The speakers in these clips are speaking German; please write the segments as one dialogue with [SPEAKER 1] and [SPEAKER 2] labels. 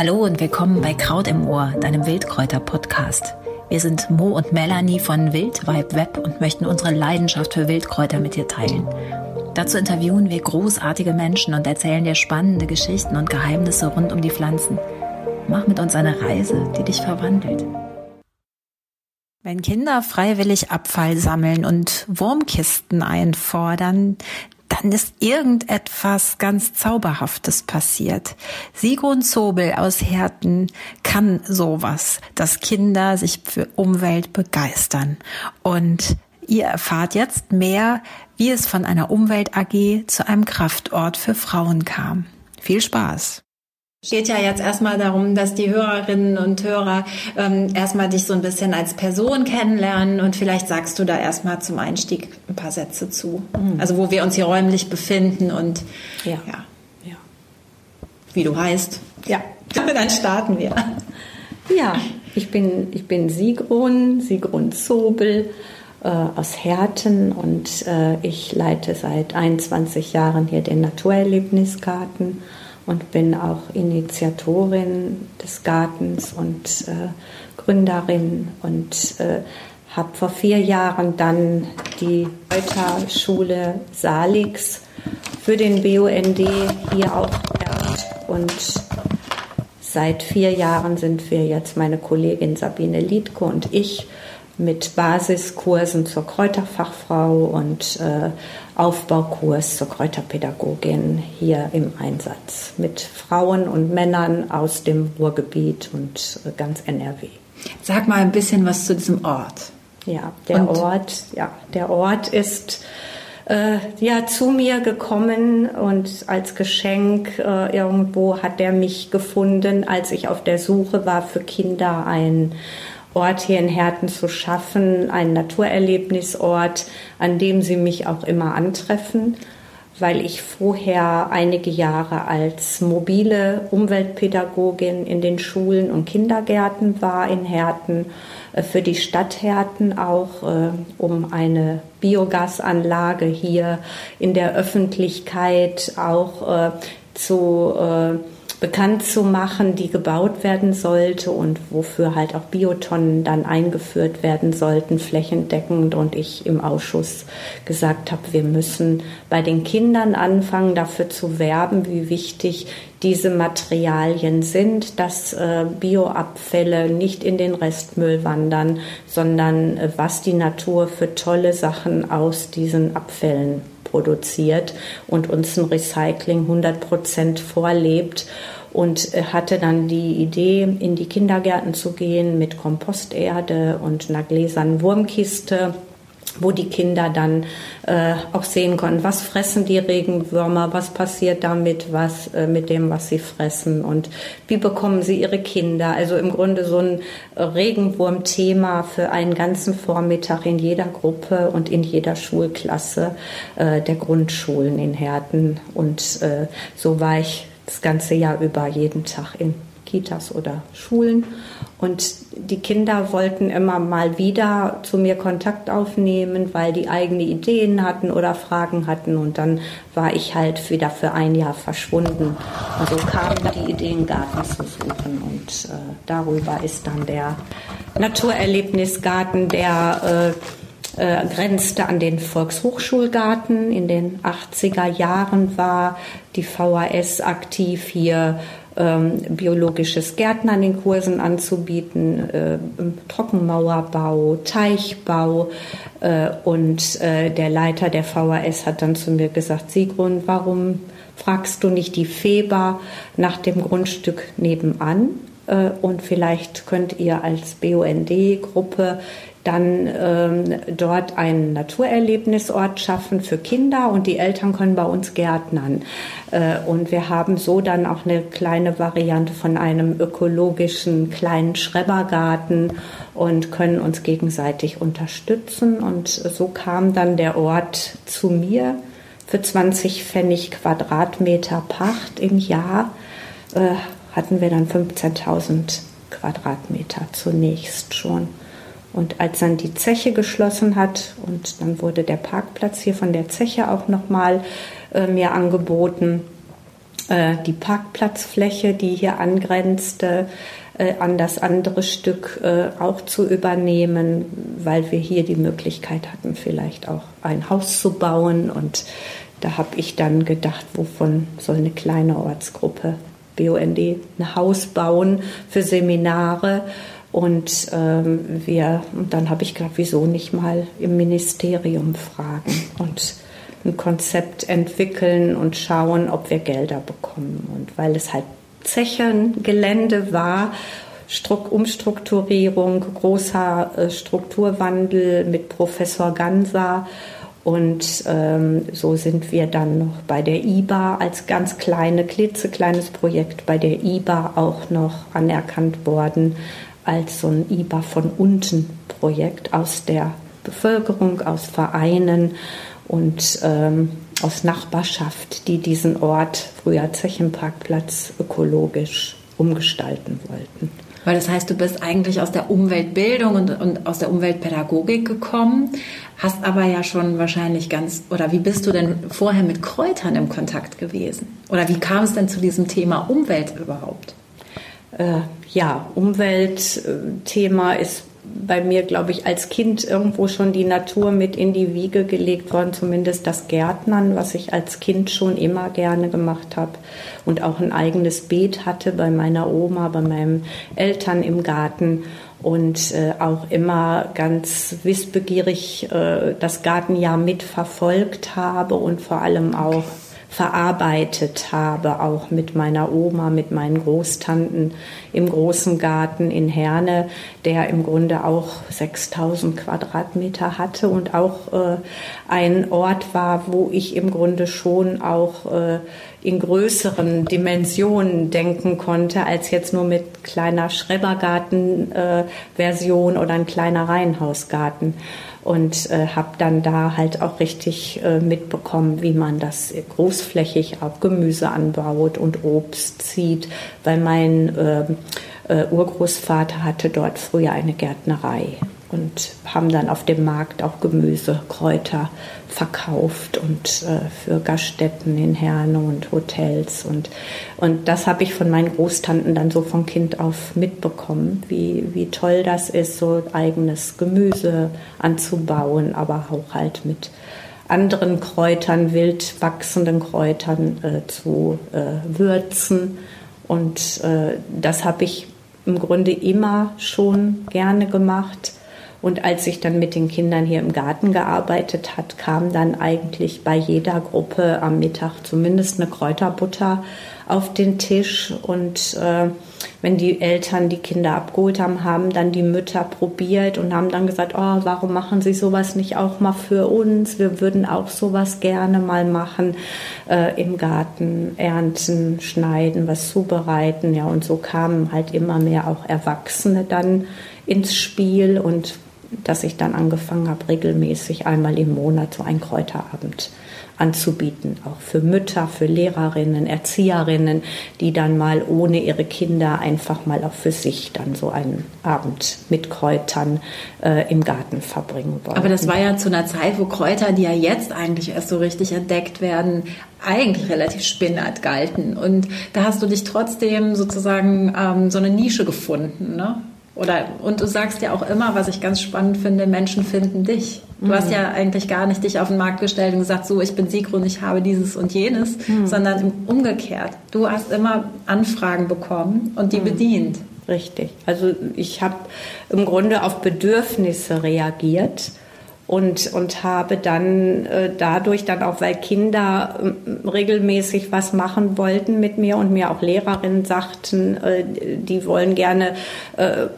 [SPEAKER 1] Hallo und willkommen bei Kraut im Ohr, deinem Wildkräuter-Podcast. Wir sind Mo und Melanie von Wildvibe Web und möchten unsere Leidenschaft für Wildkräuter mit dir teilen. Dazu interviewen wir großartige Menschen und erzählen dir spannende Geschichten und Geheimnisse rund um die Pflanzen. Mach mit uns eine Reise, die dich verwandelt. Wenn Kinder freiwillig Abfall sammeln und Wurmkisten einfordern, dann ist irgendetwas ganz Zauberhaftes passiert. Sigrun Zobel aus Herten kann sowas, dass Kinder sich für Umwelt begeistern. Und ihr erfahrt jetzt mehr, wie es von einer Umwelt AG zu einem Kraftort für Frauen kam. Viel Spaß! Geht ja jetzt erstmal darum, dass die Hörerinnen und Hörer ähm, erstmal dich so ein bisschen als Person kennenlernen und vielleicht sagst du da erstmal zum Einstieg ein paar Sätze zu. Mhm. Also wo wir uns hier räumlich befinden und ja. ja. ja. wie du heißt. Ja. Dann starten wir.
[SPEAKER 2] Ja, ich bin, ich bin Sigrun, Sigrun Zobel äh, aus Herten und äh, ich leite seit 21 Jahren hier den Naturerlebnisgarten und bin auch Initiatorin des Gartens und äh, Gründerin und äh, habe vor vier Jahren dann die Reuter-Schule Salix für den BUND hier erbt und seit vier Jahren sind wir jetzt meine Kollegin Sabine Liedke und ich mit Basiskursen zur Kräuterfachfrau und äh, Aufbaukurs zur Kräuterpädagogin hier im Einsatz mit Frauen und Männern aus dem Ruhrgebiet und äh, ganz NRW.
[SPEAKER 1] Sag mal ein bisschen was zu diesem Ort.
[SPEAKER 2] Ja, der und? Ort, ja, der Ort ist äh, ja zu mir gekommen und als Geschenk äh, irgendwo hat er mich gefunden, als ich auf der Suche war für Kinder ein Ort hier in Herten zu schaffen, einen Naturerlebnisort, an dem sie mich auch immer antreffen, weil ich vorher einige Jahre als mobile Umweltpädagogin in den Schulen und Kindergärten war in Herten, äh, für die Stadt Herten auch, äh, um eine Biogasanlage hier in der Öffentlichkeit auch äh, zu bekannt zu machen, die gebaut werden sollte und wofür halt auch Biotonnen dann eingeführt werden sollten, flächendeckend. Und ich im Ausschuss gesagt habe, wir müssen bei den Kindern anfangen, dafür zu werben, wie wichtig diese Materialien sind, dass äh, Bioabfälle nicht in den Restmüll wandern, sondern äh, was die Natur für tolle Sachen aus diesen Abfällen produziert und uns ein Recycling 100 Prozent vorlebt und hatte dann die Idee, in die Kindergärten zu gehen mit Komposterde und einer gläsernen Wurmkiste wo die Kinder dann äh, auch sehen konnten, was fressen die Regenwürmer, was passiert damit, was äh, mit dem, was sie fressen und wie bekommen sie ihre Kinder. Also im Grunde so ein Regenwurmthema für einen ganzen Vormittag in jeder Gruppe und in jeder Schulklasse äh, der Grundschulen in Herten. Und äh, so war ich das ganze Jahr über jeden Tag in Kitas oder Schulen. Und die Kinder wollten immer mal wieder zu mir Kontakt aufnehmen, weil die eigene Ideen hatten oder Fragen hatten. Und dann war ich halt wieder für ein Jahr verschwunden. Und so kamen die Ideen, Garten zu suchen. Und äh, darüber ist dann der Naturerlebnisgarten, der äh, äh, grenzte an den Volkshochschulgarten. In den 80er Jahren war die VHS aktiv hier ähm, biologisches Gärtnern in Kursen anzubieten, äh, Trockenmauerbau, Teichbau. Äh, und äh, der Leiter der VHS hat dann zu mir gesagt, Sigrun, warum fragst du nicht die Feber nach dem Grundstück nebenan? Äh, und vielleicht könnt ihr als BUND-Gruppe dann ähm, dort einen Naturerlebnisort schaffen für Kinder und die Eltern können bei uns gärtnern. Äh, und wir haben so dann auch eine kleine Variante von einem ökologischen kleinen Schrebergarten und können uns gegenseitig unterstützen. Und so kam dann der Ort zu mir für 20 Pfennig Quadratmeter Pacht im Jahr. Äh, hatten wir dann 15.000 Quadratmeter zunächst schon. Und als dann die Zeche geschlossen hat und dann wurde der Parkplatz hier von der Zeche auch nochmal äh, mir angeboten, äh, die Parkplatzfläche, die hier angrenzte, äh, an das andere Stück äh, auch zu übernehmen, weil wir hier die Möglichkeit hatten, vielleicht auch ein Haus zu bauen. Und da habe ich dann gedacht, wovon soll eine kleine Ortsgruppe BUND ein Haus bauen für Seminare? Und ähm, wir, und dann habe ich gedacht, wieso nicht mal im Ministerium fragen und ein Konzept entwickeln und schauen, ob wir Gelder bekommen. Und weil es halt Zechengelände war, Struck Umstrukturierung, großer äh, Strukturwandel mit Professor Ganser. Und ähm, so sind wir dann noch bei der IBA als ganz kleine, klitzekleines Projekt bei der IBA auch noch anerkannt worden als so ein IBA von unten Projekt aus der Bevölkerung, aus Vereinen und ähm, aus Nachbarschaft, die diesen Ort, früher Zechenparkplatz, ökologisch umgestalten wollten.
[SPEAKER 1] Weil das heißt, du bist eigentlich aus der Umweltbildung und, und, aus der Umweltpädagogik gekommen, hast aber ja schon wahrscheinlich ganz, oder wie bist du denn vorher mit Kräutern im Kontakt gewesen? Oder wie kam es denn zu diesem Thema Umwelt überhaupt?
[SPEAKER 2] Äh, ja, Umweltthema ist bei mir, glaube ich, als Kind irgendwo schon die Natur mit in die Wiege gelegt worden, zumindest das Gärtnern, was ich als Kind schon immer gerne gemacht habe und auch ein eigenes Beet hatte bei meiner Oma, bei meinen Eltern im Garten. Und äh, auch immer ganz wissbegierig äh, das Gartenjahr mitverfolgt habe und vor allem auch verarbeitet habe, auch mit meiner Oma, mit meinen Großtanten im großen Garten in Herne, der im Grunde auch 6000 Quadratmeter hatte und auch äh, ein Ort war, wo ich im Grunde schon auch äh, in größeren Dimensionen denken konnte, als jetzt nur mit kleiner Schrebergarten-Version äh, oder ein kleiner Reihenhausgarten und äh, habe dann da halt auch richtig äh, mitbekommen, wie man das großflächig auch Gemüse anbaut und Obst zieht, weil mein äh, äh, Urgroßvater hatte dort früher eine Gärtnerei und haben dann auf dem Markt auch Gemüse, Kräuter verkauft und äh, für Gaststätten in Herne und Hotels. Und, und das habe ich von meinen Großtanten dann so von Kind auf mitbekommen, wie, wie toll das ist, so eigenes Gemüse anzubauen, aber auch halt mit anderen Kräutern, wild wachsenden Kräutern äh, zu äh, würzen. Und äh, das habe ich im Grunde immer schon gerne gemacht und als ich dann mit den Kindern hier im Garten gearbeitet hat, kam dann eigentlich bei jeder Gruppe am Mittag zumindest eine Kräuterbutter auf den Tisch. Und äh, wenn die Eltern die Kinder abgeholt haben, haben dann die Mütter probiert und haben dann gesagt, oh, warum machen Sie sowas nicht auch mal für uns? Wir würden auch sowas gerne mal machen, äh, im Garten ernten, schneiden, was zubereiten. Ja, und so kamen halt immer mehr auch Erwachsene dann ins Spiel und dass ich dann angefangen habe, regelmäßig einmal im Monat so einen Kräuterabend anzubieten, auch für Mütter, für Lehrerinnen, Erzieherinnen, die dann mal ohne ihre Kinder einfach mal auch für sich dann so einen Abend mit Kräutern äh, im Garten verbringen wollen.
[SPEAKER 1] Aber das war ja zu einer Zeit, wo Kräuter, die ja jetzt eigentlich erst so richtig entdeckt werden, eigentlich relativ spinnert galten. Und da hast du dich trotzdem sozusagen ähm, so eine Nische gefunden, ne? Oder, und du sagst ja auch immer, was ich ganz spannend finde, Menschen finden dich. Du mhm. hast ja eigentlich gar nicht dich auf den Markt gestellt und gesagt, so, ich bin Sigrun, ich habe dieses und jenes, mhm. sondern umgekehrt. Du hast immer Anfragen bekommen und die mhm. bedient.
[SPEAKER 2] Richtig. Also ich habe im Grunde auf Bedürfnisse reagiert und, und habe dann äh, dadurch dann auch, weil Kinder äh, regelmäßig was machen wollten mit mir und mir auch Lehrerinnen sagten, äh, die wollen gerne äh,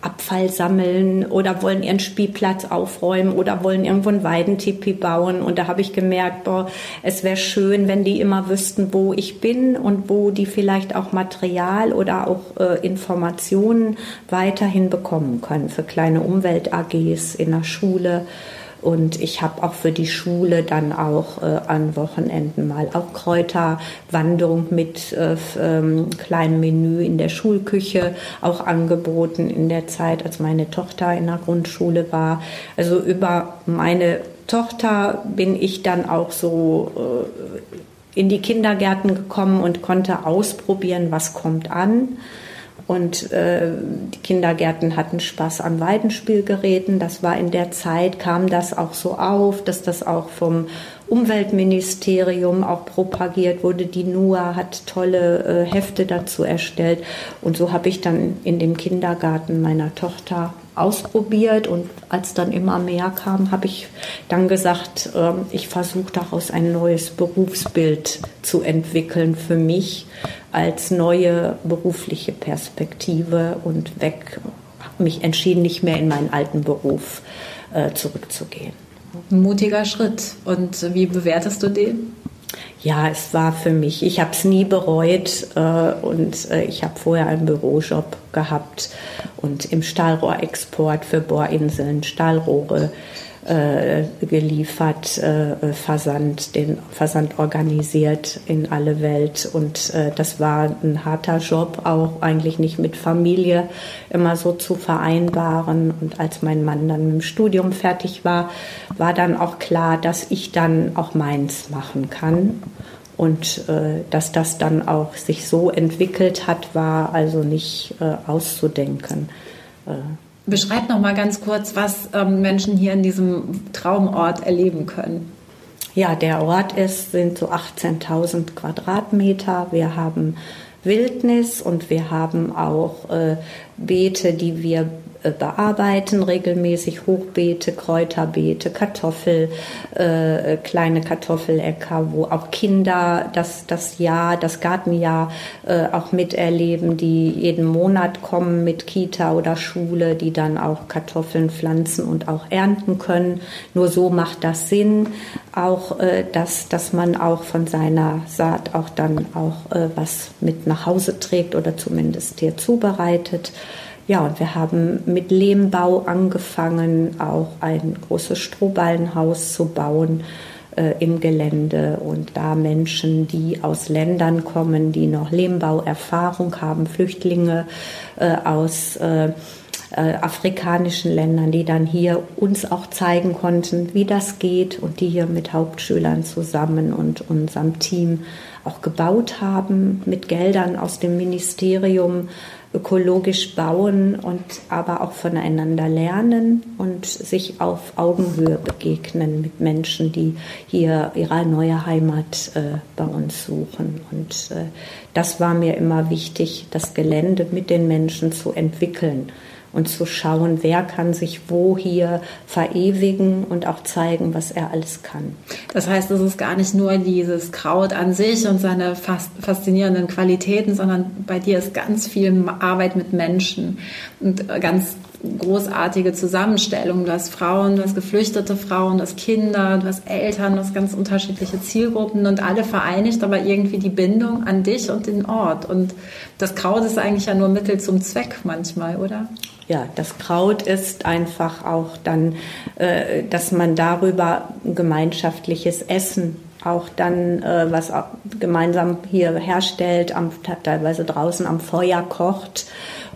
[SPEAKER 2] Abfall sammeln oder wollen ihren Spielplatz aufräumen oder wollen irgendwo ein Weidentipi bauen. Und da habe ich gemerkt, boah, es wäre schön, wenn die immer wüssten, wo ich bin und wo die vielleicht auch Material oder auch äh, Informationen weiterhin bekommen können für kleine Umwelt-AGs in der Schule. Und ich habe auch für die Schule dann auch äh, an Wochenenden mal auch Kräuterwanderung mit äh, ähm, kleinem Menü in der Schulküche auch angeboten in der Zeit, als meine Tochter in der Grundschule war. Also über meine Tochter bin ich dann auch so in die Kindergärten gekommen und konnte ausprobieren, was kommt an. Und äh, die Kindergärten hatten Spaß an Weidenspielgeräten. Das war in der Zeit, kam das auch so auf, dass das auch vom Umweltministerium auch propagiert wurde. Die NUA hat tolle äh, Hefte dazu erstellt. Und so habe ich dann in dem Kindergarten meiner Tochter ausprobiert und als dann immer mehr kam, habe ich dann gesagt, äh, ich versuche daraus ein neues Berufsbild zu entwickeln für mich als neue berufliche Perspektive und weg, mich entschieden, nicht mehr in meinen alten Beruf äh, zurückzugehen.
[SPEAKER 1] Ein mutiger Schritt. Und wie bewertest du den?
[SPEAKER 2] Ja, es war für mich, ich habe es nie bereut äh, und äh, ich habe vorher einen Bürojob gehabt und im Stahlrohrexport für Bohrinseln Stahlrohre äh, geliefert, äh, Versand, den Versand organisiert in alle Welt. Und äh, das war ein harter Job, auch eigentlich nicht mit Familie immer so zu vereinbaren. Und als mein Mann dann mit dem Studium fertig war, war dann auch klar, dass ich dann auch meins machen kann. Und äh, dass das dann auch sich so entwickelt hat, war also nicht äh, auszudenken.
[SPEAKER 1] Äh, Beschreib noch mal ganz kurz, was ähm, Menschen hier in diesem Traumort erleben können.
[SPEAKER 2] Ja, der Ort ist, sind so 18.000 Quadratmeter. Wir haben Wildnis und wir haben auch äh, Beete, die wir bearbeiten, regelmäßig Hochbeete, Kräuterbeete, Kartoffel, äh, kleine Kartoffeläcker, wo auch Kinder das, das Jahr, das Gartenjahr äh, auch miterleben, die jeden Monat kommen mit Kita oder Schule, die dann auch Kartoffeln pflanzen und auch ernten können. Nur so macht das Sinn, auch äh, dass, dass man auch von seiner Saat auch dann auch äh, was mit nach Hause trägt oder zumindest hier zubereitet. Ja, und wir haben mit Lehmbau angefangen, auch ein großes Strohballenhaus zu bauen äh, im Gelände. Und da Menschen, die aus Ländern kommen, die noch Lehmbauerfahrung haben, Flüchtlinge äh, aus äh, äh, afrikanischen Ländern, die dann hier uns auch zeigen konnten, wie das geht und die hier mit Hauptschülern zusammen und unserem Team auch gebaut haben mit Geldern aus dem Ministerium ökologisch bauen und aber auch voneinander lernen und sich auf Augenhöhe begegnen mit Menschen, die hier ihre neue Heimat äh, bei uns suchen. Und äh, das war mir immer wichtig, das Gelände mit den Menschen zu entwickeln und zu schauen, wer kann sich wo hier verewigen und auch zeigen, was er alles kann.
[SPEAKER 1] Das heißt, es ist gar nicht nur dieses Kraut an sich und seine faszinierenden Qualitäten, sondern bei dir ist ganz viel Arbeit mit Menschen und ganz großartige Zusammenstellung. Du hast Frauen, du hast geflüchtete Frauen, du hast Kinder, du hast Eltern, du hast ganz unterschiedliche Zielgruppen und alle vereinigt aber irgendwie die Bindung an dich und den Ort. Und das Kraut ist eigentlich ja nur Mittel zum Zweck manchmal, oder?
[SPEAKER 2] Ja, das Kraut ist einfach auch dann, äh, dass man darüber gemeinschaftliches Essen auch dann, äh, was gemeinsam hier herstellt, am, teilweise draußen am Feuer kocht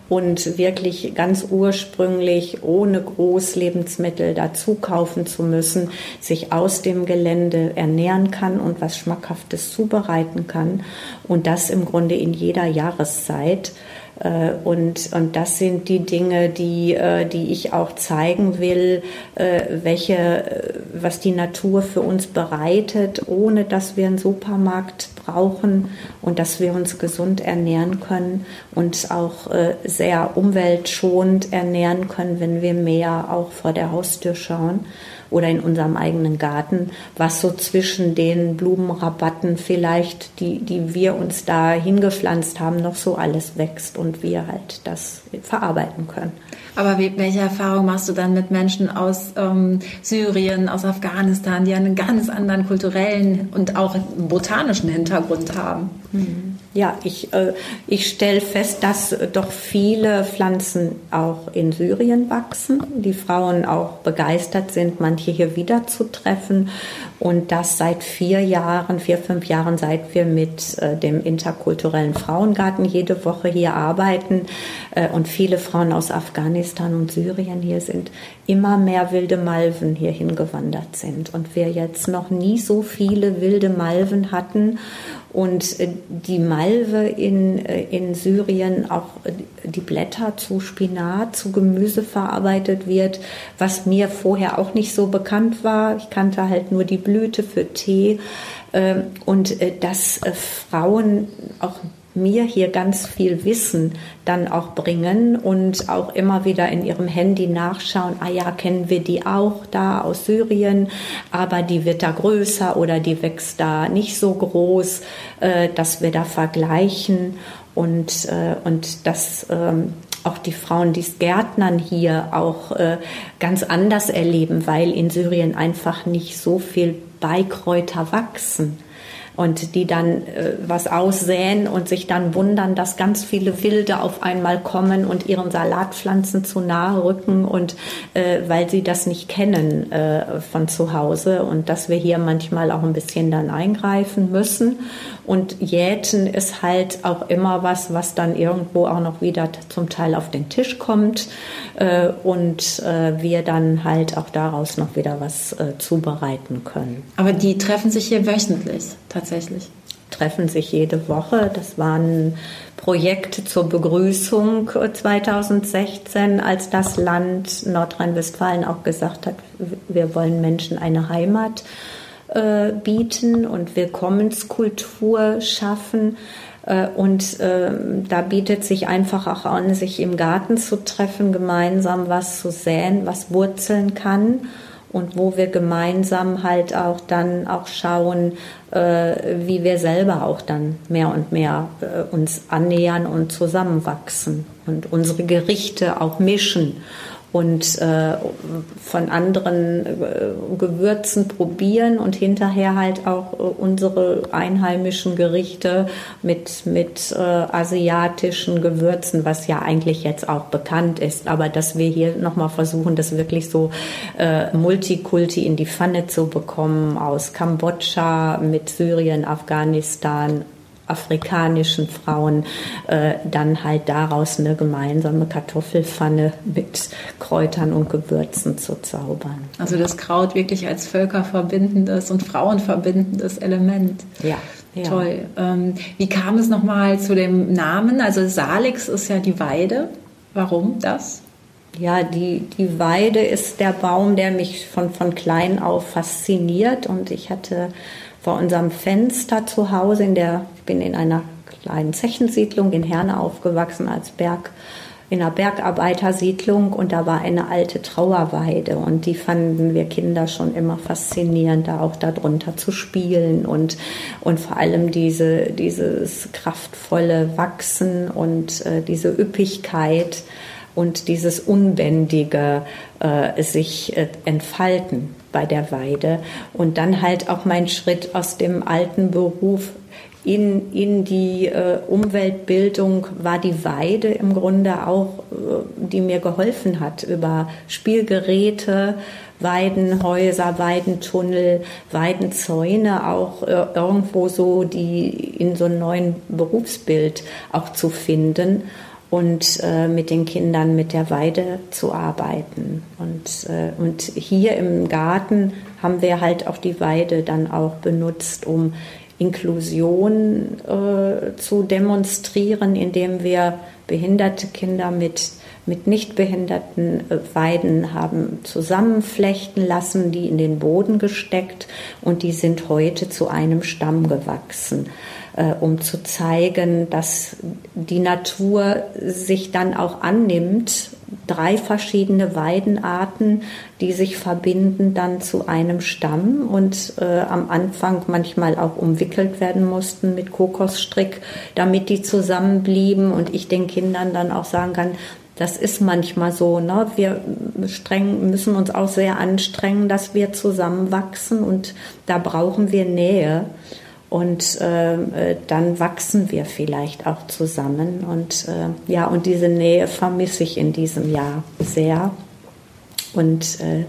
[SPEAKER 2] und wirklich ganz ursprünglich ohne Großlebensmittel dazu kaufen zu müssen, sich aus dem Gelände ernähren kann und was Schmackhaftes zubereiten kann und das im Grunde in jeder Jahreszeit. Äh, und, und das sind die Dinge, die, äh, die ich auch zeigen will, äh, welche, was die Natur für uns bereitet, ohne dass wir einen Supermarkt brauchen und dass wir uns gesund ernähren können und auch sehr umweltschonend ernähren können, wenn wir mehr auch vor der Haustür schauen oder in unserem eigenen Garten, was so zwischen den Blumenrabatten vielleicht, die, die wir uns da hingepflanzt haben, noch so alles wächst und wir halt das verarbeiten können.
[SPEAKER 1] Aber welche Erfahrung machst du dann mit Menschen aus ähm, Syrien, aus Afghanistan, die einen ganz anderen kulturellen und auch botanischen Hintergrund haben?
[SPEAKER 2] Mhm. Ja, ich, äh, ich stelle fest, dass doch viele Pflanzen auch in Syrien wachsen, die Frauen auch begeistert sind, manche hier wiederzutreffen Und das seit vier Jahren, vier, fünf Jahren, seit wir mit äh, dem interkulturellen Frauengarten jede Woche hier arbeiten äh, und viele Frauen aus Afghanistan und Syrien hier sind, immer mehr wilde Malven hierhin gewandert sind. Und wir jetzt noch nie so viele wilde Malven hatten und äh, die Malve in, äh, in Syrien auch äh, die Blätter zu Spinat, zu Gemüse verarbeitet wird, was mir vorher auch nicht so bekannt war. Ich kannte halt nur die Blüte für Tee. Ähm, und dass Frauen auch mir hier ganz viel Wissen dann auch bringen und auch immer wieder in ihrem Handy nachschauen, ah ja, kennen wir die auch da aus Syrien, aber die wird da größer oder die wächst da nicht so groß, äh, dass wir da vergleichen. Und, äh, und das ähm, auch die Frauen, die Gärtnern hier auch äh, ganz anders erleben, weil in Syrien einfach nicht so viel Beikräuter wachsen. Und die dann äh, was aussäen und sich dann wundern, dass ganz viele Wilde auf einmal kommen und ihren Salatpflanzen zu nahe rücken und äh, weil sie das nicht kennen äh, von zu Hause. Und dass wir hier manchmal auch ein bisschen dann eingreifen müssen und Jäten ist halt auch immer was, was dann irgendwo auch noch wieder zum Teil auf den Tisch kommt äh, und äh, wir dann halt auch daraus noch wieder was äh, zubereiten können.
[SPEAKER 1] Aber die treffen sich hier wöchentlich tatsächlich?
[SPEAKER 2] Treffen sich jede Woche. Das waren Projekte zur Begrüßung 2016, als das Land Nordrhein-Westfalen auch gesagt hat, wir wollen Menschen eine Heimat äh, bieten und Willkommenskultur schaffen. Äh, und äh, da bietet sich einfach auch an, sich im Garten zu treffen, gemeinsam was zu säen, was wurzeln kann und wo wir gemeinsam halt auch dann auch schauen, äh, wie wir selber auch dann mehr und mehr äh, uns annähern und zusammenwachsen und unsere Gerichte auch mischen und äh, von anderen äh, Gewürzen probieren und hinterher halt auch äh, unsere einheimischen Gerichte mit, mit äh, asiatischen Gewürzen, was ja eigentlich jetzt auch bekannt ist, aber dass wir hier nochmal versuchen, das wirklich so äh, Multikulti in die Pfanne zu bekommen aus Kambodscha mit Syrien, Afghanistan, afrikanischen Frauen äh, dann halt daraus eine gemeinsame Kartoffelpfanne mit Kräutern und Gewürzen zu zaubern.
[SPEAKER 1] Also das Kraut wirklich als völkerverbindendes und frauenverbindendes Element.
[SPEAKER 2] Ja.
[SPEAKER 1] Ja. Toll. Ähm, wie kam es nochmal zu dem Namen? Also Salix ist ja die Weide. Warum das?
[SPEAKER 2] Ja, die, die Weide ist der Baum, der mich von, von klein auf fasziniert. Und ich hatte vor unserem Fenster zu Hause in der, ich bin in einer kleinen Zechensiedlung in Herne aufgewachsen als Berg, in einer Bergarbeitersiedlung und da war eine alte Trauerweide und die fanden wir Kinder schon immer faszinierend, da auch darunter zu spielen und, und vor allem diese, dieses kraftvolle Wachsen und äh, diese Üppigkeit und dieses Unbändige äh, sich äh, entfalten bei der Weide. Und dann halt auch mein Schritt aus dem alten Beruf in, in die äh, Umweltbildung war die Weide im Grunde auch, äh, die mir geholfen hat über Spielgeräte, Weidenhäuser, Weidentunnel, Weidenzäune auch äh, irgendwo so die in so einem neuen Berufsbild auch zu finden und äh, mit den Kindern mit der Weide zu arbeiten. Und, äh, und hier im Garten haben wir halt auch die Weide dann auch benutzt, um Inklusion äh, zu demonstrieren, indem wir behinderte Kinder mit, mit nicht behinderten äh, Weiden haben zusammenflechten lassen, die in den Boden gesteckt und die sind heute zu einem Stamm gewachsen äh, um zu zeigen, dass die Natur sich dann auch annimmt, drei verschiedene Weidenarten, die sich verbinden dann zu einem Stamm und äh, am Anfang manchmal auch umwickelt werden mussten mit Kokosstrick, damit die zusammenblieben und ich den Kindern dann auch sagen kann, das ist manchmal so. Ne? Wir streng, müssen uns auch sehr anstrengen, dass wir zusammenwachsen und da brauchen wir Nähe. Und ähm, äh, dann wachsen wir vielleicht auch zusammen. Und äh, ja, und diese Nähe vermisse ich in diesem Jahr sehr. Und äh,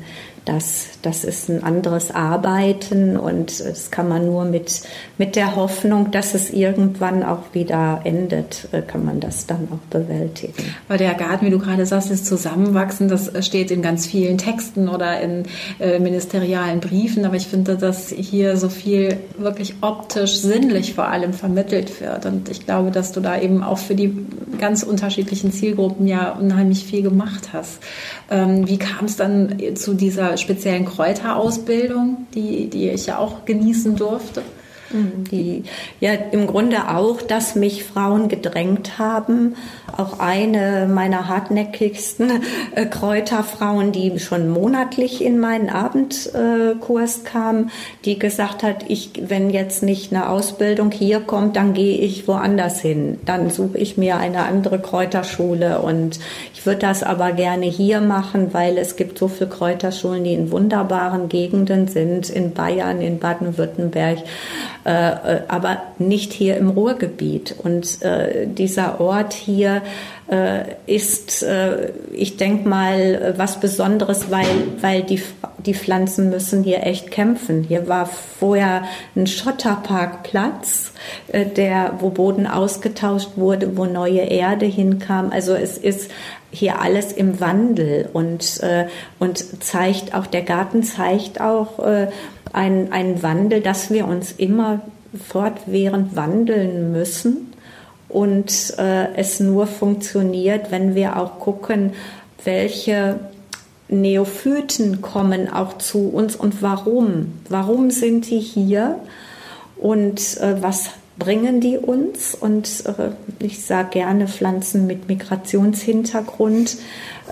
[SPEAKER 2] das, das ist ein anderes Arbeiten und das kann man nur mit, mit der Hoffnung, dass es irgendwann auch wieder endet, äh, kann man das dann auch bewältigen.
[SPEAKER 1] Weil der Garten, wie du gerade sagst, ist zusammenwachsen, das steht in ganz vielen Texten oder in äh, ministerialen Briefen, aber ich finde, dass hier so viel wirklich optisch, sinnlich vor allem vermittelt wird und ich glaube, dass du da eben auch für die ganz unterschiedlichen Zielgruppen ja unheimlich viel gemacht hast. Ähm, wie kam es dann zu dieser speziellen Kräuterausbildung, die, die ich ja auch genießen durfte?
[SPEAKER 2] Mhm. Die, ja, im Grunde auch, dass mich Frauen gedrängt haben. Auch eine meiner hartnäckigsten äh, Kräuterfrauen, die schon monatlich in meinen Abendkurs äh, kam, die gesagt hat, ich, wenn jetzt nicht eine Ausbildung hier kommt, dann gehe ich woanders hin. Dann suche ich mir eine andere Kräuterschule und ich würde das aber gerne hier machen, weil es gibt so viele Kräuterschulen, die in wunderbaren Gegenden sind, in Bayern, in Baden-Württemberg. Äh, aber nicht hier im Ruhrgebiet. Und dieser Ort hier ist, ich denke mal, was Besonderes, weil, weil die, die Pflanzen müssen hier echt kämpfen. Hier war vorher ein Schotterparkplatz, der, wo Boden ausgetauscht wurde, wo neue Erde hinkam. Also es ist hier alles im Wandel und, äh, und zeigt auch, der Garten zeigt auch äh, einen Wandel, dass wir uns immer fortwährend wandeln müssen und äh, es nur funktioniert, wenn wir auch gucken, welche Neophyten kommen auch zu uns und warum. Warum sind die hier und äh, was bringen die uns. Und äh, ich sage gerne Pflanzen mit Migrationshintergrund,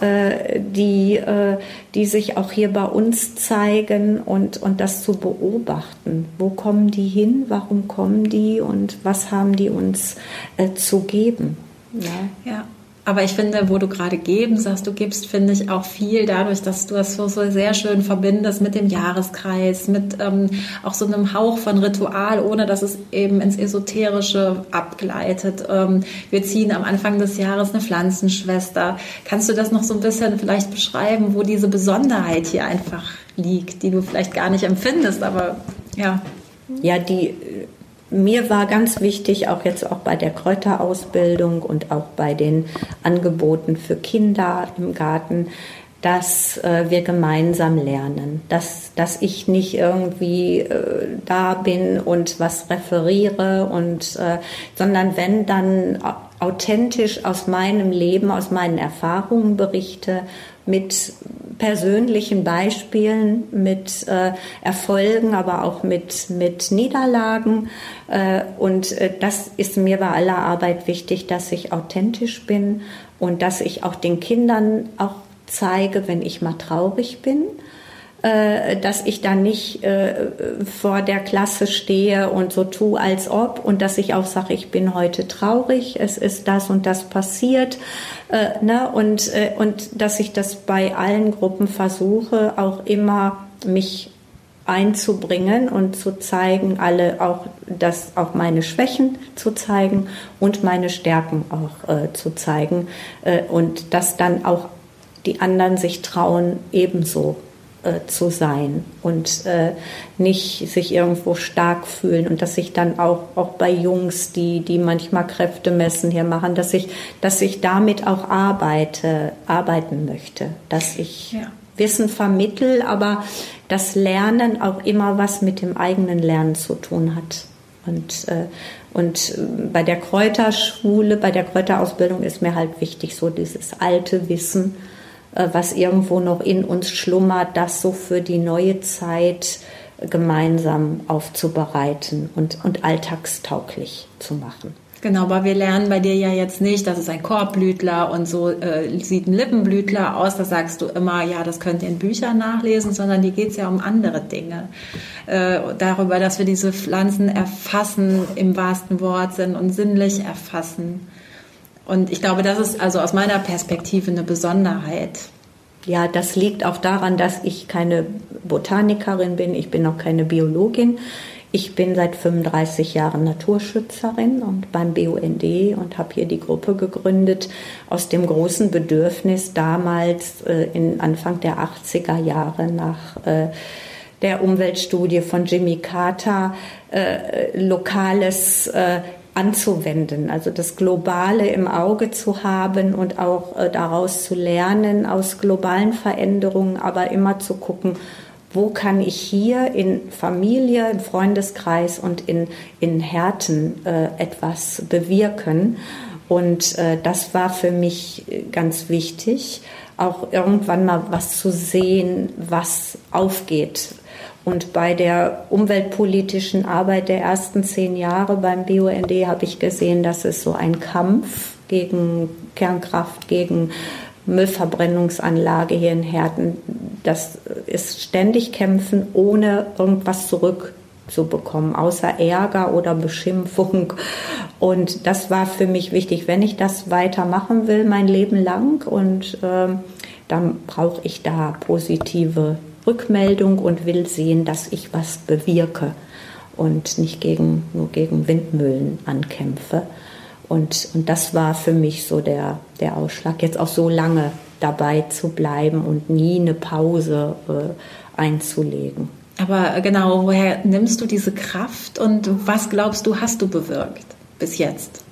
[SPEAKER 2] äh, die, äh, die sich auch hier bei uns zeigen und, und das zu beobachten. Wo kommen die hin? Warum kommen die? Und was haben die uns äh, zu geben?
[SPEAKER 1] Ja. ja. Aber ich finde, wo du gerade geben sagst, du gibst, finde ich auch viel dadurch, dass du das so, so sehr schön verbindest mit dem Jahreskreis, mit ähm, auch so einem Hauch von Ritual, ohne dass es eben ins Esoterische abgleitet. Ähm, wir ziehen am Anfang des Jahres eine Pflanzenschwester. Kannst du das noch so ein bisschen vielleicht beschreiben, wo diese Besonderheit hier einfach liegt, die du vielleicht gar nicht empfindest, aber ja.
[SPEAKER 2] Ja, die mir war ganz wichtig, auch jetzt auch bei der Kräuterausbildung und auch bei den Angeboten für Kinder im Garten, dass äh, wir gemeinsam lernen, dass, dass ich nicht irgendwie äh, da bin und was referiere und äh, sondern wenn dann authentisch aus meinem Leben, aus meinen Erfahrungen berichte mit persönlichen Beispielen, mit äh, Erfolgen, aber auch mit, mit Niederlagen. Äh, und äh, das ist mir bei aller Arbeit wichtig, dass ich authentisch bin und dass ich auch den Kindern auch zeige, wenn ich mal traurig bin äh, dass ich dann nicht äh, vor der Klasse stehe und so tue, als ob und dass ich auch sage, ich bin heute traurig, es ist das und das passiert. Äh, ne? und, äh, und dass ich das bei allen Gruppen versuche, auch immer mich einzubringen und zu zeigen, alle auch das auch meine Schwächen zu zeigen und meine Stärken auch äh, zu zeigen äh, und dass dann auch die anderen sich trauen, ebenso äh, zu sein und äh, nicht sich irgendwo stark fühlen und dass ich dann auch, auch bei Jungs, die, die manchmal Kräfte messen hier machen, dass ich, dass ich damit auch arbeite, arbeiten möchte, dass ich ja. Wissen vermittel, aber das Lernen auch immer was mit dem eigenen Lernen zu tun hat. Und, äh, und bei der Kräuterschule, bei der Kräuterausbildung ist mir halt wichtig, so dieses alte Wissen äh, was irgendwo noch in uns schlummert, das so für die neue Zeit gemeinsam aufzubereiten und, und alltagstauglich zu machen.
[SPEAKER 1] Genau, aber wir lernen bei dir ja jetzt nicht, das ist ein Korbblütler und so äh, sieht ein Lippenblütler aus. Da sagst du immer, ja, das könnt ihr in Büchern nachlesen, sondern die geht es ja um andere Dinge. Äh, darüber, dass wir diese Pflanzen erfassen im wahrsten Wortsinn und sinnlich erfassen. Und ich glaube, das ist also aus meiner Perspektive eine Besonderheit.
[SPEAKER 2] Ja, das liegt auch daran, dass ich keine Botanikerin bin, ich bin auch keine Biologin. Ich bin seit 35 Jahren Naturschützerin und beim BUND und habe hier die Gruppe gegründet aus dem großen Bedürfnis damals äh, in Anfang der 80er Jahre nach äh, der Umweltstudie von Jimmy Carter äh, lokales äh, anzuwenden, also das Globale im Auge zu haben und auch äh, daraus zu lernen aus globalen Veränderungen, aber immer zu gucken, wo kann ich hier in Familie, im Freundeskreis und in, in Härten äh, etwas bewirken. Und äh, das war für mich ganz wichtig, auch irgendwann mal was zu sehen, was aufgeht, und bei der umweltpolitischen Arbeit der ersten zehn Jahre beim BUND habe ich gesehen, dass es so ein Kampf gegen Kernkraft, gegen Müllverbrennungsanlage hier in Herten, das ist ständig kämpfen, ohne irgendwas zurückzubekommen, außer Ärger oder Beschimpfung. Und das war für mich wichtig, wenn ich das weitermachen will, mein Leben lang. Und äh, dann brauche ich da positive Rückmeldung und will sehen, dass ich was bewirke und nicht gegen, nur gegen Windmühlen ankämpfe. Und, und das war für mich so der, der Ausschlag, jetzt auch so lange dabei zu bleiben und nie eine Pause äh, einzulegen.
[SPEAKER 1] Aber genau, woher nimmst du diese Kraft und was glaubst du, hast du bewirkt bis jetzt?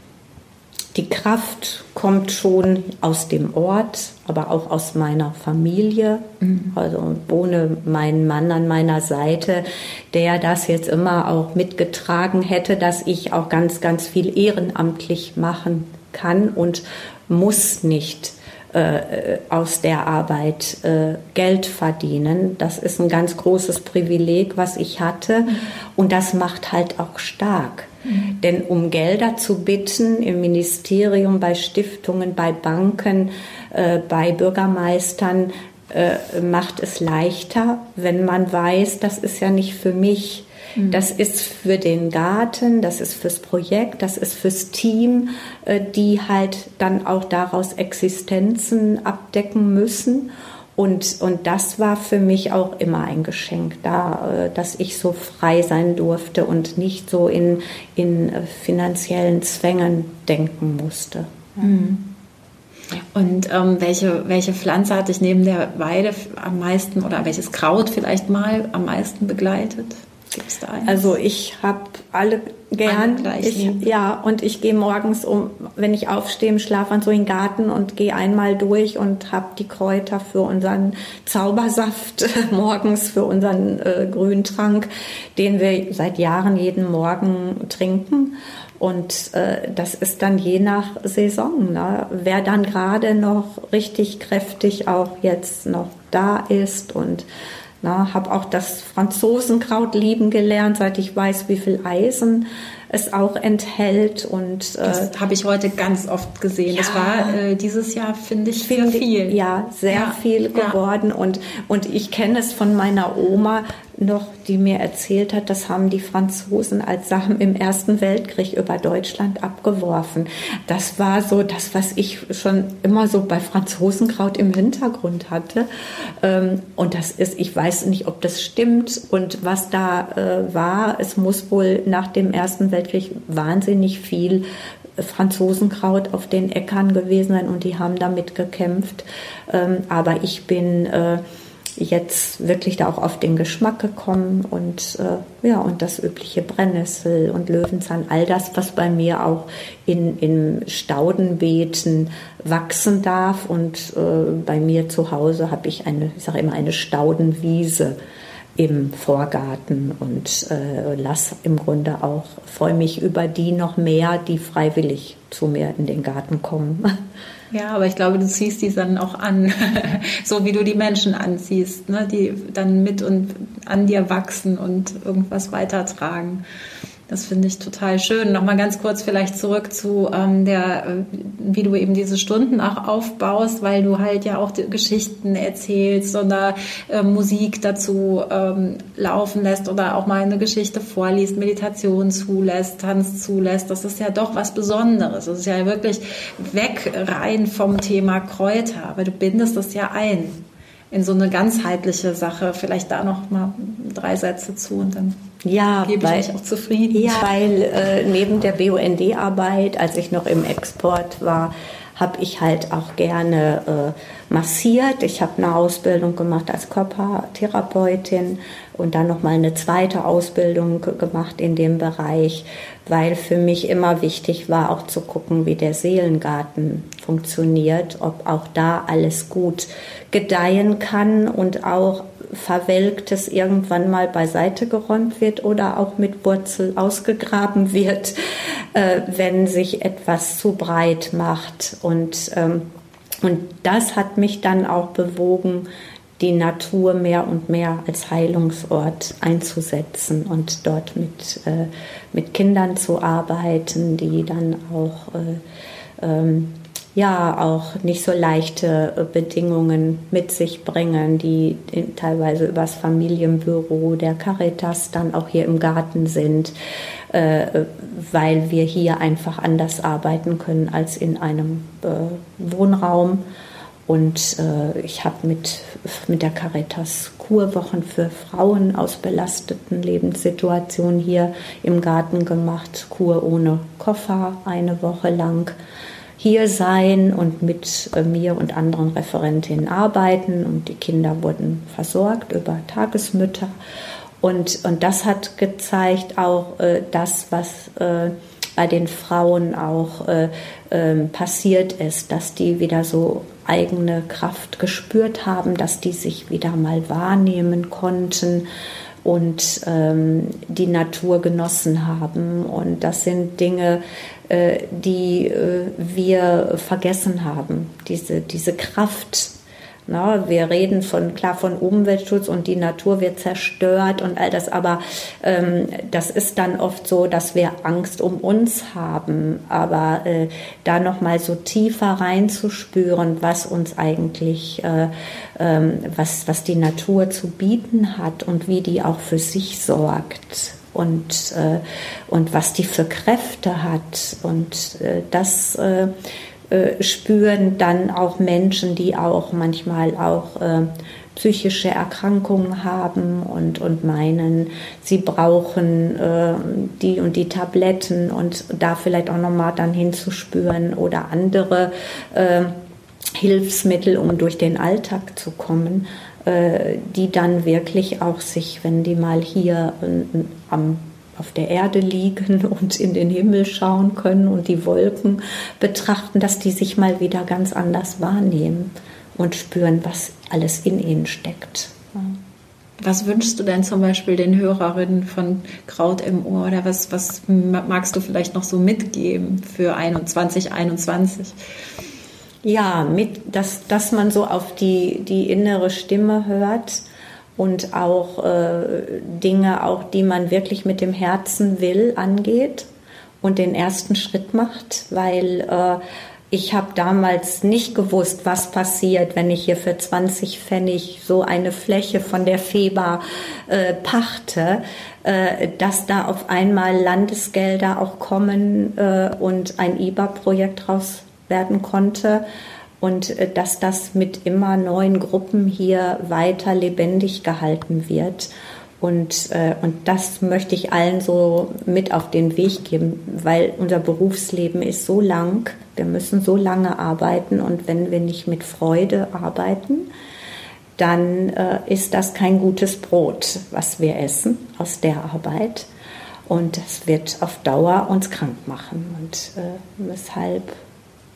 [SPEAKER 2] Die Kraft kommt schon aus dem Ort, aber auch aus meiner Familie. Mhm. Also ohne meinen Mann an meiner Seite, der das jetzt immer auch mitgetragen hätte, dass ich auch ganz, ganz viel ehrenamtlich machen kann und muss nicht äh, aus der Arbeit äh, Geld verdienen. Das ist ein ganz großes Privileg, was ich hatte. Mhm. Und das macht halt auch stark. Mhm. Denn um Gelder zu bitten im Ministerium, bei Stiftungen, bei Banken, äh, bei Bürgermeistern, äh, macht es leichter, wenn man weiß, das ist ja nicht für mich. Mhm. Das ist für den Garten, das ist fürs Projekt, das ist fürs Team, äh, die halt dann auch daraus Existenzen abdecken müssen. Und, und das war für mich auch immer ein Geschenk, da, äh, dass ich so frei sein durfte und nicht so in, in äh, finanziellen Zwängen denken musste. Mhm.
[SPEAKER 1] Und ähm, welche, welche Pflanze hat dich neben der Weide am meisten oder welches Kraut vielleicht mal am meisten begleitet?
[SPEAKER 2] Gibt's da eins? Also ich habe alle gern. Ich, ja, und ich gehe morgens um, wenn ich aufstehe im Schlafwand so in den Garten und gehe einmal durch und habe die Kräuter für unseren Zaubersaft morgens, für unseren äh, Grüntrank, den wir seit Jahren jeden Morgen trinken. Und äh, das ist dann je nach Saison. Ne? Wer dann gerade noch richtig kräftig auch jetzt noch da ist und na, habe auch das Franzosenkraut lieben gelernt, seit ich weiß, wie viel Eisen es auch enthält. Und,
[SPEAKER 1] äh, das habe ich heute ganz oft gesehen. Ja, das war äh, dieses Jahr, finde ich,
[SPEAKER 2] find, sehr viel. Ja, sehr ja, viel geworden. Ja. Und, und ich kenne es von meiner Oma noch, die mir erzählt hat, das haben die Franzosen als Sachen im Ersten Weltkrieg über Deutschland abgeworfen. Das war so das, was ich schon immer so bei Franzosenkraut im Hintergrund hatte. Ähm, und das ist, ich weiß nicht, ob das stimmt und was da äh, war. Es muss wohl nach dem Ersten Weltkrieg wahnsinnig viel Franzosenkraut auf den Äckern gewesen sein und die haben damit gekämpft. Ähm, aber ich bin äh, jetzt wirklich da auch auf den Geschmack gekommen und äh, ja und das übliche Brennnessel und Löwenzahn, all das, was bei mir auch in, in Staudenbeeten wachsen darf. Und äh, bei mir zu Hause habe ich eine, ich sage immer eine Staudenwiese im Vorgarten und äh, lass im Grunde auch, freue mich über die noch mehr, die freiwillig zu mir in den Garten kommen.
[SPEAKER 1] Ja, aber ich glaube, du ziehst die dann auch an, so wie du die Menschen anziehst, ne? die dann mit und an dir wachsen und irgendwas weitertragen. Das finde ich total schön. Nochmal ganz kurz vielleicht zurück zu ähm, der, äh, wie du eben diese Stunden auch aufbaust, weil du halt ja auch Geschichten erzählst oder äh, Musik dazu ähm, laufen lässt oder auch mal eine Geschichte vorliest, Meditation zulässt, Tanz zulässt. Das ist ja doch was Besonderes. Das ist ja wirklich weg rein vom Thema Kräuter, aber du bindest das ja ein in so eine ganzheitliche Sache. Vielleicht da noch mal drei Sätze zu und dann
[SPEAKER 2] ja,
[SPEAKER 1] gebe weil, ich mich auch zufrieden.
[SPEAKER 2] Ja, weil äh, neben der BUND-Arbeit, als ich noch im Export war, habe ich halt auch gerne äh, massiert. Ich habe eine Ausbildung gemacht als Körpertherapeutin und dann noch mal eine zweite Ausbildung gemacht in dem Bereich, weil für mich immer wichtig war, auch zu gucken, wie der Seelengarten funktioniert, ob auch da alles gut gedeihen kann und auch Verwelktes irgendwann mal beiseite geräumt wird oder auch mit Wurzel ausgegraben wird, äh, wenn sich etwas zu breit macht. Und, ähm, und das hat mich dann auch bewogen, die Natur mehr und mehr als Heilungsort einzusetzen und dort mit, äh, mit Kindern zu arbeiten, die dann auch äh, ähm, ja auch nicht so leichte äh, Bedingungen mit sich bringen, die teilweise übers Familienbüro der Caritas dann auch hier im Garten sind, äh, weil wir hier einfach anders arbeiten können als in einem äh, Wohnraum. Und ich habe mit, mit der Caritas Kurwochen für Frauen aus belasteten Lebenssituationen hier im Garten gemacht. Kur ohne Koffer eine Woche lang hier sein und mit äh, mir und anderen Referentinnen arbeiten. Und die Kinder wurden versorgt über Tagesmütter. Und, und das hat gezeigt auch äh, das, was äh, bei den Frauen auch äh, ähm, passiert ist, dass die wieder so eigene Kraft gespürt haben, dass die sich wieder mal wahrnehmen konnten und ähm, die Natur genossen haben. Und das sind Dinge, die äh, wir vergessen haben. Diese, diese Kraft, na, wir reden von klar von Umweltschutz und die Natur wird zerstört und all das, aber ähm, das ist dann oft so, dass wir Angst um uns haben. Aber äh, da noch mal so tiefer reinzuspüren, was uns eigentlich, äh, ähm, was was die Natur zu bieten hat und wie die auch für sich sorgt und äh, und was die für Kräfte hat. Und äh, das äh, äh, spüren dann auch Menschen, die auch manchmal auch äh, psychische Erkrankungen haben und, und meinen, sie brauchen äh, die und die Tabletten und da vielleicht auch nochmal dann hinzuspüren oder andere äh, Hilfsmittel, um durch den Alltag zu kommen, die dann wirklich auch sich, wenn die mal hier äh, am auf der Erde liegen und in den Himmel schauen können und die Wolken betrachten, dass die sich mal wieder ganz anders wahrnehmen und spüren, was alles in ihnen steckt.
[SPEAKER 1] Was wünschst du denn zum Beispiel den Hörerinnen von Kraut im Ohr oder was, was magst du vielleicht noch so mitgeben für 2021?
[SPEAKER 2] Ja, mit, dass, dass man so auf die, die innere Stimme hört und auch äh, Dinge, auch die man wirklich mit dem Herzen will, angeht und den ersten Schritt macht, weil äh, ich habe damals nicht gewusst, was passiert, wenn ich hier für 20 Pfennig so eine Fläche von der FEBA äh, pachte, äh, dass da auf einmal Landesgelder auch kommen äh, und ein IBA-Projekt raus werden konnte und äh, dass das mit immer neuen Gruppen hier weiter lebendig gehalten wird. Und, äh, und das möchte ich allen so mit auf den Weg geben, weil unser Berufsleben ist so lang, wir müssen so lange arbeiten und wenn wir nicht mit Freude arbeiten, dann äh, ist das kein gutes Brot, was wir essen aus der Arbeit. Und das wird auf Dauer uns krank machen. Und äh, weshalb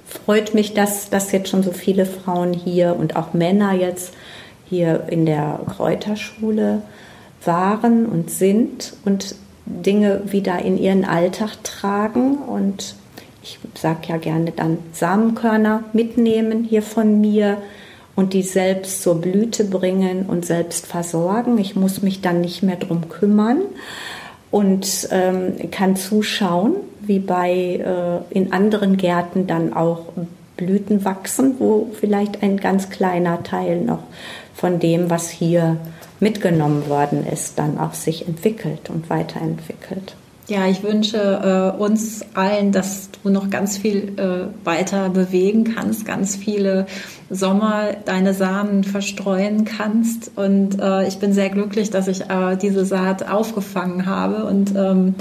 [SPEAKER 2] freut mich, dass, dass jetzt schon so viele Frauen hier und auch Männer jetzt hier in der Kräuterschule waren und sind und Dinge wieder in ihren Alltag tragen. Und ich sage ja gerne dann Samenkörner mitnehmen hier von mir und die selbst zur Blüte bringen und selbst versorgen. Ich muss mich dann nicht mehr drum kümmern und ähm, kann zuschauen, wie bei äh, in anderen Gärten dann auch Blüten wachsen, wo vielleicht ein ganz kleiner Teil noch von dem, was hier mitgenommen worden ist, dann auch sich entwickelt und weiterentwickelt.
[SPEAKER 1] Ja, ich wünsche äh, uns allen, dass du noch ganz viel äh, weiter bewegen kannst, ganz viele Sommer deine Samen verstreuen kannst. Und äh, ich bin sehr glücklich, dass ich äh, diese Saat aufgefangen habe. Und ähm,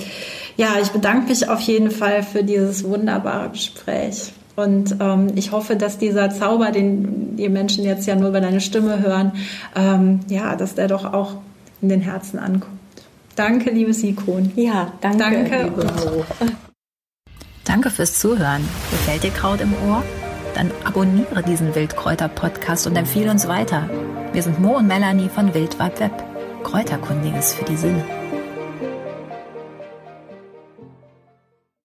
[SPEAKER 1] ja, ich bedanke mich auf jeden Fall für dieses wunderbare Gespräch. Und ähm, ich hoffe, dass dieser Zauber, den die Menschen jetzt ja nur über deine Stimme hören, ähm, ja, dass der doch auch in den Herzen ankommt. Danke, liebe Sikon.
[SPEAKER 2] Ja, danke.
[SPEAKER 1] Danke. Danke fürs Zuhören. Gefällt dir Kraut im Ohr? Dann abonniere diesen Wildkräuter-Podcast und empfehle uns weiter. Wir sind Mo und Melanie von Wildweb Web. Kräuterkundiges für die Sinne.